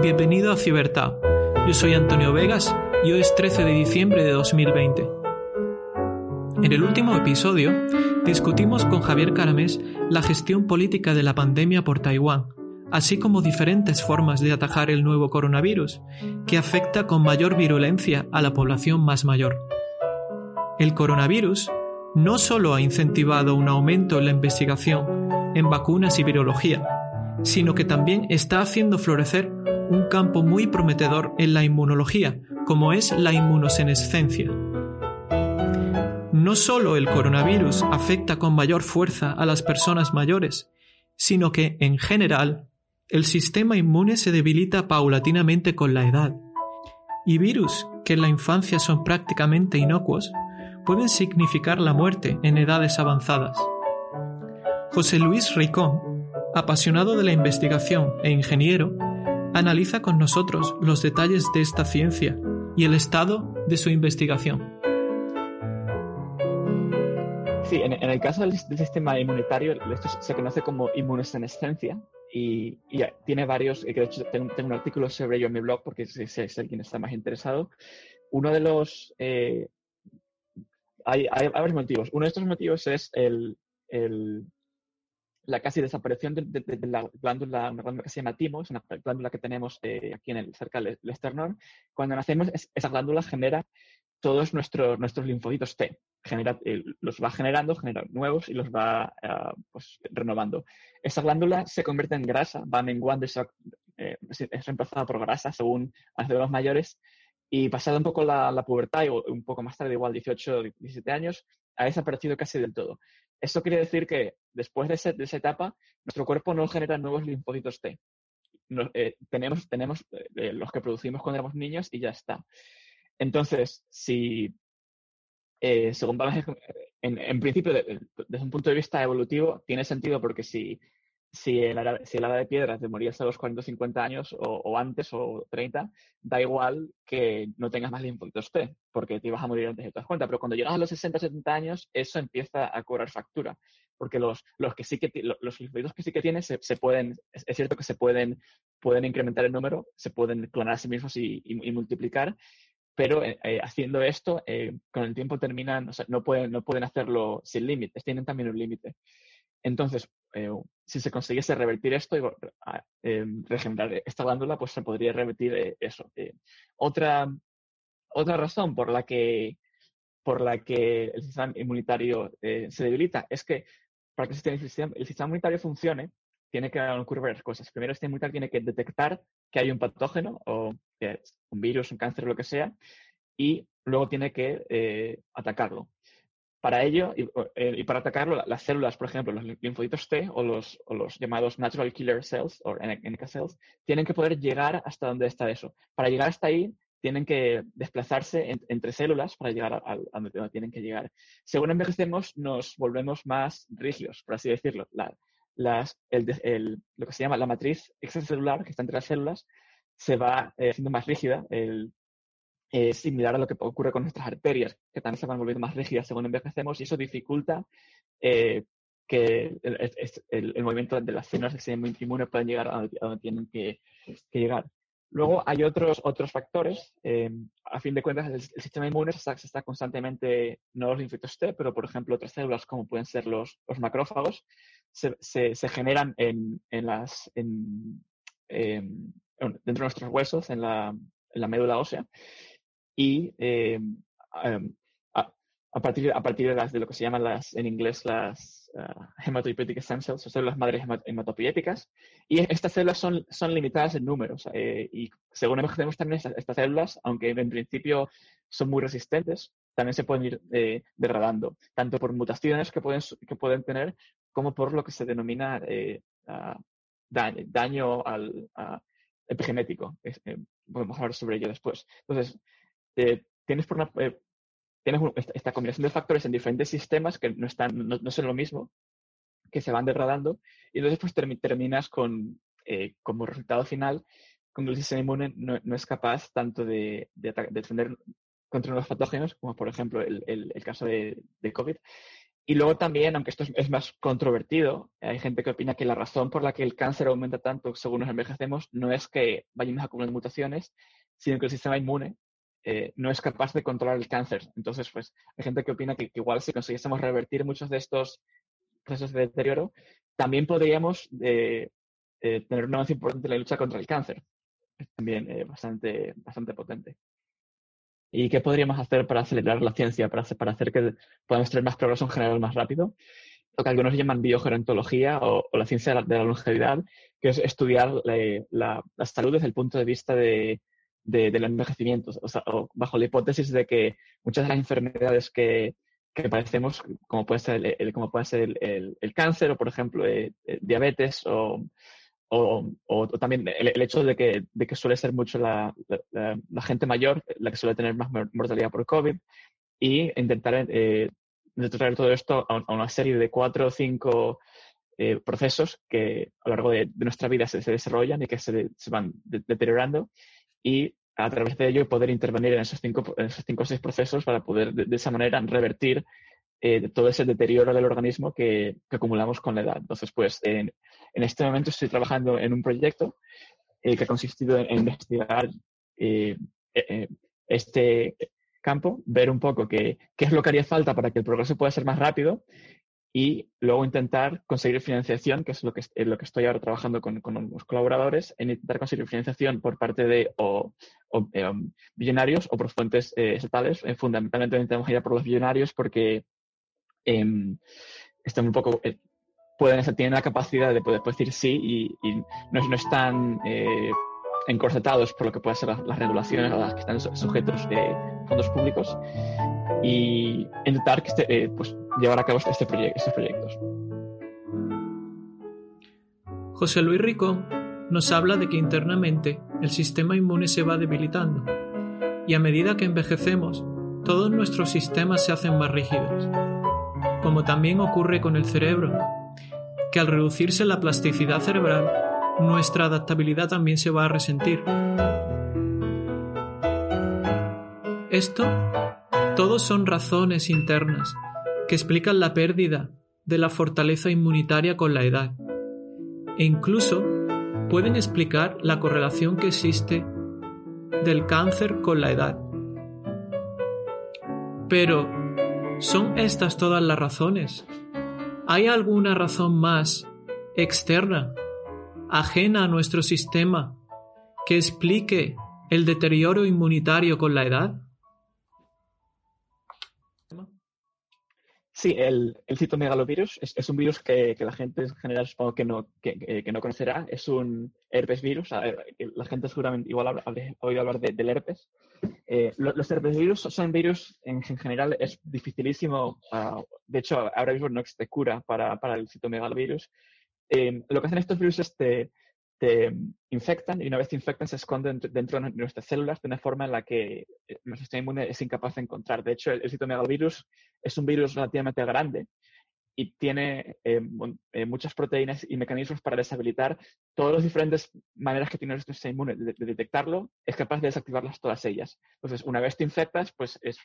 Bienvenido a Cibertad. Yo soy Antonio Vegas y hoy es 13 de diciembre de 2020. En el último episodio discutimos con Javier Caramés la gestión política de la pandemia por Taiwán, así como diferentes formas de atajar el nuevo coronavirus, que afecta con mayor virulencia a la población más mayor. El coronavirus no solo ha incentivado un aumento en la investigación en vacunas y virología, sino que también está haciendo florecer un campo muy prometedor en la inmunología, como es la inmunosenescencia. No solo el coronavirus afecta con mayor fuerza a las personas mayores, sino que, en general, el sistema inmune se debilita paulatinamente con la edad. Y virus, que en la infancia son prácticamente inocuos, pueden significar la muerte en edades avanzadas. José Luis Ricón, apasionado de la investigación e ingeniero, analiza con nosotros los detalles de esta ciencia y el estado de su investigación. Sí, en, el caso del, sistema inmunitario, esto se conoce como inmunosenescencia y, tiene varios, que de hecho tengo, un artículo sobre ello en mi blog porque es, es el quien está más interesado. Uno de los... Eh, hay, hay, varios motivos. Uno de estos motivos es el, el la casi desaparición de, la glándula, una glándula que se llama timo, es una glándula que tenemos eh, aquí en el, cerca del esternón. Cuando nacemos, esa glándula genera todos nuestros, nuestros linfocitos T. Genera, eh, los va generando, genera nuevos y los va ah, pues, renovando. Esa glándula se convierte en grasa, va menguando, eh, es reemplazada por grasa según las los mayores. Y pasada un poco la, la pubertad, y un poco más tarde, igual 18 17 años, ha desaparecido casi del todo. Eso quiere decir que después de, esa etapa, nuestro cuerpo no genera nuevos linfocitos T. Eh, tenemos tenemos eh, los que producimos cuando éramos niños y ya está. Entonces, si, eh, según en, en principio, desde un punto de vista evolutivo, tiene sentido porque si si el, si el de piedras te morías a los 40 o 50 años o, antes o 30, da igual que no tengas más linfocitos T, porque te ibas a morir antes de te das cuenta. Pero cuando llegas a los 60 o 70 años, eso empieza a cobrar factura, porque los, los, que sí que, los linfocitos que sí que tienes se, pueden, es, cierto que se pueden, pueden incrementar el número, se pueden clonar a sí mismos y, multiplicar, pero eh, eh, haciendo esto, eh, con el tiempo terminan, o sea, no pueden, no pueden hacerlo sin límites, tienen también un límite. Entonces, eh, si se consiguiese revertir esto y eh, regenerar esta glándula, pues se podría revertir eh, eso. otra, otra razón por la que, por la que el sistema inmunitario se debilita es que para que el sistema, el inmunitario funcione, tiene que ocurrir varias cosas. Primero, sistema inmunitario tiene que detectar que hay un patógeno o un virus, un cáncer, lo que sea, y luego tiene que atacarlo. Para ello, eh, y, para atacarlo, las células, por ejemplo, los linfocitos T o los, llamados natural killer cells o NK cells, tienen que poder llegar hasta donde está eso. Para llegar hasta ahí, tienen que desplazarse entre células para llegar a, donde tienen que llegar. Según envejecemos, nos volvemos más rígidos, por así decirlo. lo que se llama la matriz extracelular, que está entre las células, se va eh, haciendo más rígida. El, similar a lo que ocurre con nuestras arterias, que también se van volviendo más rígidas según envejecemos y eso dificulta eh, que el, movimiento de las células del sistema inmune puedan llegar a donde, tienen que, llegar. Luego hay otros, otros factores. Eh, a fin de cuentas, el, sistema inmune se está, constantemente, no los linfocitos T, pero por ejemplo otras células como pueden ser los, macrófagos, se, generan en, en dentro de nuestros huesos, en la médula ósea, y eh, a, partir, a partir de, las, de lo que se llaman las, en inglés las uh, hematopoietic stem cells, o células madres hematopoieticas, y estas células son, son limitadas en números, eh, y según tenemos también estas, células, aunque en principio son muy resistentes, también se pueden ir eh, degradando, tanto por mutaciones que pueden, que pueden tener, como por lo que se denomina eh, daño, al, epigenético. podemos hablar sobre ello después. Entonces, eh, tienes, eh, esta combinación de factores en diferentes sistemas que no, están, no, son lo mismo, que se van degradando, y entonces pues terminas con, eh, como resultado final, cuando el sistema inmune no, es capaz tanto de, defender contra unos patógenos, como por ejemplo el, caso de, COVID, Y luego también, aunque esto es, más controvertido, hay gente que opina que la razón por la que el cáncer aumenta tanto según nos envejecemos no es que vayamos a acumular mutaciones, sino que el sistema inmune eh, no es capaz de controlar el cáncer. Entonces, pues hay gente que opina que, igual si consiguiésemos revertir muchos de estos procesos de deterioro, también podríamos eh, eh, tener un avance importante en la lucha contra el cáncer. Es también bastante, bastante potente. ¿Y qué podríamos hacer para acelerar la ciencia, para para hacer que podamos tener más progreso en general más rápido? Lo que algunos llaman biogerontología o, la ciencia de la, longevidad, que es estudiar la, salud desde el punto de vista de, del envejecimiento, o sea, bajo la hipótesis de que muchas de las enfermedades que, que padecemos, como puede ser el, como puede ser el, el, cáncer o, por ejemplo, eh, eh, diabetes o, o, también el, hecho de que, de que, suele ser mucho la, la, gente mayor la que suele tener más mortalidad por COVID y intentar eh, traer todo esto a, una serie de cuatro o cinco eh, procesos que a lo largo de, nuestra vida se, desarrollan y que se, se van deteriorando y a través de ello poder intervenir en esos cinco, esos cinco o seis procesos para poder de, esa manera revertir eh, todo ese deterioro del organismo que, que, acumulamos con la edad. Entonces, pues en, este momento estoy trabajando en un proyecto eh, que ha consistido en, investigar eh, este campo, ver un poco qué es lo que haría falta para que el progreso pueda ser más rápido y luego intentar conseguir financiación, que es lo que, lo que estoy ahora trabajando con, con unos colaboradores, en intentar conseguir financiación por parte de o, o billonarios o por fuentes estatales. fundamentalmente intentamos ir por los billonarios porque em, están un poco pueden, tienen la capacidad de poder decir sí y, no, no, están eh, encorsetados por lo que pueden ser las, regulaciones a las que están sujetos de fondos públicos y intentar que este, eh, pues, llevar a cabo este estos proyectos. José Luis Rico nos habla de que internamente el sistema inmune se va debilitando y a medida que envejecemos, todos nuestros sistemas se hacen más rígidos, como también ocurre con el cerebro, que al reducirse la plasticidad cerebral, nuestra adaptabilidad también se va a resentir. Esto, todos son razones internas que explican la pérdida de la fortaleza inmunitaria con la edad e incluso pueden explicar la correlación que existe del cáncer con la edad. Pero, ¿son estas todas las razones? ¿Hay alguna razón más externa, ajena a nuestro sistema, que explique el deterioro inmunitario con la edad? Sí, el, el citomegalovirus es, un virus que, la gente en general supongo que no, que, no conocerá. Es un herpes virus. la gente seguramente igual ha oído hablar del herpes. Eh, los herpes virus son virus en, general, es dificilísimo. de hecho, ahora mismo no existe cura para, para el citomegalovirus. Eh, lo que hacen estos virus es te, te infectan y una vez te infectan se esconden dentro de nuestras células de una forma en la que eh, nuestro sistema inmune es incapaz de encontrar. De hecho, el, citomegalovirus es un virus relativamente grande y tiene eh, eh, muchas proteínas y mecanismos para deshabilitar todas las diferentes maneras que tiene nuestro sistema inmune de, detectarlo, es capaz de desactivarlas todas ellas. Entonces, una vez te infectas, pues es,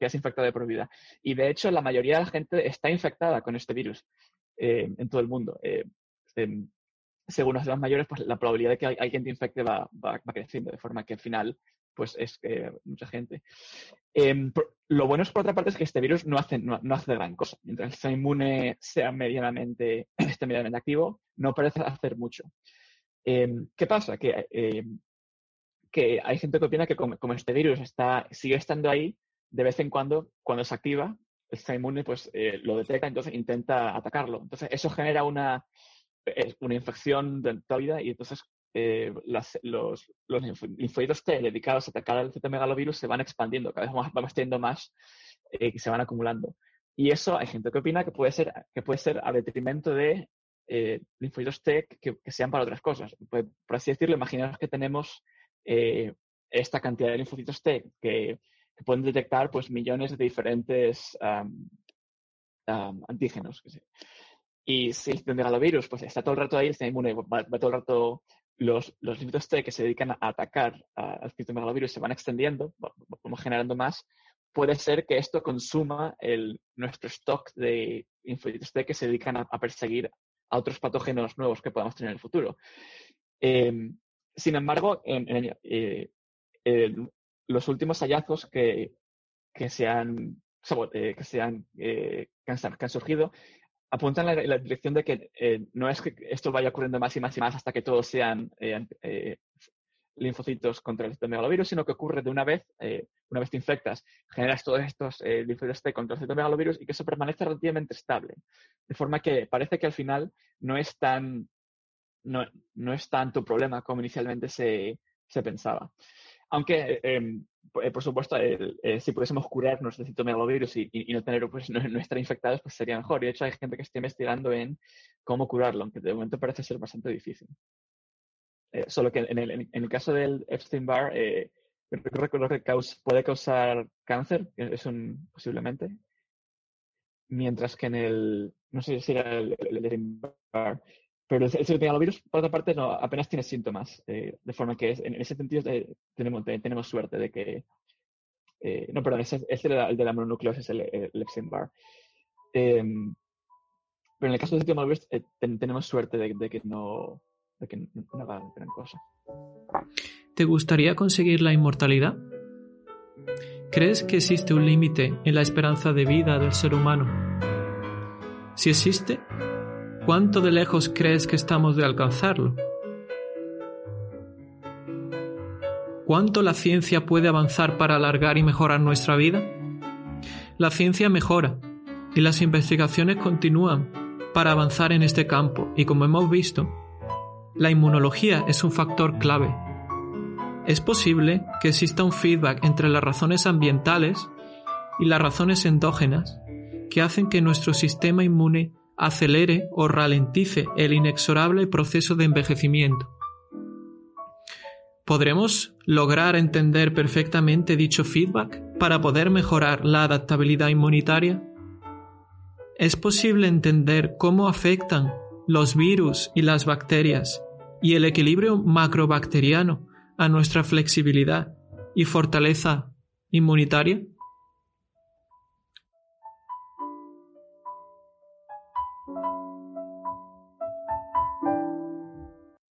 has infectado de por vida. Y de hecho, la mayoría de la gente está infectada con este virus en todo el mundo. Em, según los demás mayores, pues la probabilidad de que alguien te infecte va, va, creciendo, de forma que al final, pues es eh, mucha gente. Em, lo bueno es, por otra parte, es que este virus no hace, no, hace gran cosa. Mientras el sistema inmune sea medianamente, esté medianamente activo, no parece hacer mucho. Em, ¿Qué pasa? Que, que hay gente que opina que como, este virus está, sigue estando ahí, de vez en cuando, cuando se activa, el sistema inmune pues, eh, lo detecta, entonces intenta atacarlo. Entonces, eso genera una es una infección de toda vida y entonces eh, los, los linfoidos T dedicados a atacar al citomegalovirus se van expandiendo, cada vez vamos teniendo más eh, que se van acumulando. Y eso hay gente que opina que puede ser, que puede ser a detrimento de eh, linfoides T que, sean para otras cosas. Pues, por así decirlo, imaginaos que tenemos eh, esta cantidad de linfocitos T que, pueden detectar pues, millones de diferentes antígenos. Y si el megalovirus pues, está todo el rato ahí, el sistema inmune va, todo el rato, los, los T que se dedican a atacar al megalovirus se van extendiendo, vamos generando más, puede ser que esto consuma el, nuestro stock de linfocitos T que se dedican a, perseguir a otros patógenos nuevos que podamos tener en el futuro. Em, sin embargo, en, eh, los últimos hallazgos que, que se han, eh, que, se han, que, han, surgido apuntan en la, dirección de que no es que esto vaya ocurriendo más y más y más hasta que todos sean linfocitos contra el citomegalovirus, sino que ocurre de una vez, eh, una vez te infectas, generas todos estos eh, linfocitos T contra el citomegalovirus y que eso permanece relativamente estable. De forma que parece que al final no es tan, no, no es tanto problema como inicialmente se, se pensaba. Aunque, em, eh, por supuesto, si pudiésemos curarnos del citomegalovirus y, no tener, pues, no, estar infectados, pues sería mejor. Y de hecho hay gente que está investigando en cómo curarlo, aunque de momento parece ser bastante difícil. Eh, solo que en el, el, caso del Epstein-Barr, eh, puede causar cáncer, es un, posiblemente. Mientras que en el, no sé si era el, Epstein-Barr, pero el, el virus, por otra parte, no, apenas tiene síntomas. Eh, de forma que en ese sentido tenemos, tenemos suerte de que. no, perdón, ese, es el de la mononucleosis, el, el Epstein-Barr. Em, pero en el caso del virus, tenemos suerte de que no, que no hagan gran cosa. ¿Te gustaría conseguir la inmortalidad? ¿Crees que existe un límite en la esperanza de vida del ser humano? Si existe, ¿cuánto de lejos crees que estamos de alcanzarlo? ¿Cuánto la ciencia puede avanzar para alargar y mejorar nuestra vida? La ciencia mejora y las investigaciones continúan para avanzar en este campo y como hemos visto, la inmunología es un factor clave. Es posible que exista un feedback entre las razones ambientales y las razones endógenas que hacen que nuestro sistema inmune acelere o ralentice el inexorable proceso de envejecimiento. ¿Podremos lograr entender perfectamente dicho feedback para poder mejorar la adaptabilidad inmunitaria? ¿Es posible entender cómo afectan los virus y las bacterias y el equilibrio macrobacteriano a nuestra flexibilidad y fortaleza inmunitaria?